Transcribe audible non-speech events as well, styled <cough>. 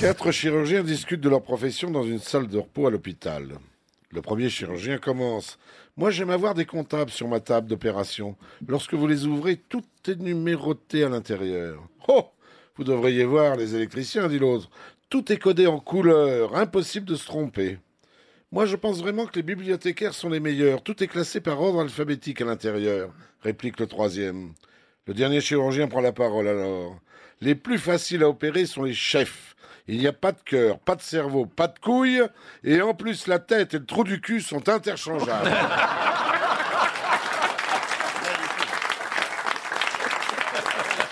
Quatre chirurgiens discutent de leur profession dans une salle de repos à l'hôpital. Le premier chirurgien commence. Moi, j'aime avoir des comptables sur ma table d'opération. Lorsque vous les ouvrez, tout est numéroté à l'intérieur. Oh Vous devriez voir les électriciens, dit l'autre. Tout est codé en couleur, impossible de se tromper. Moi, je pense vraiment que les bibliothécaires sont les meilleurs. Tout est classé par ordre alphabétique à l'intérieur, réplique le troisième. Le dernier chirurgien prend la parole alors. Les plus faciles à opérer sont les chefs. Il n'y a pas de cœur, pas de cerveau, pas de couilles, et en plus la tête et le trou du cul sont interchangeables. <laughs> <laughs>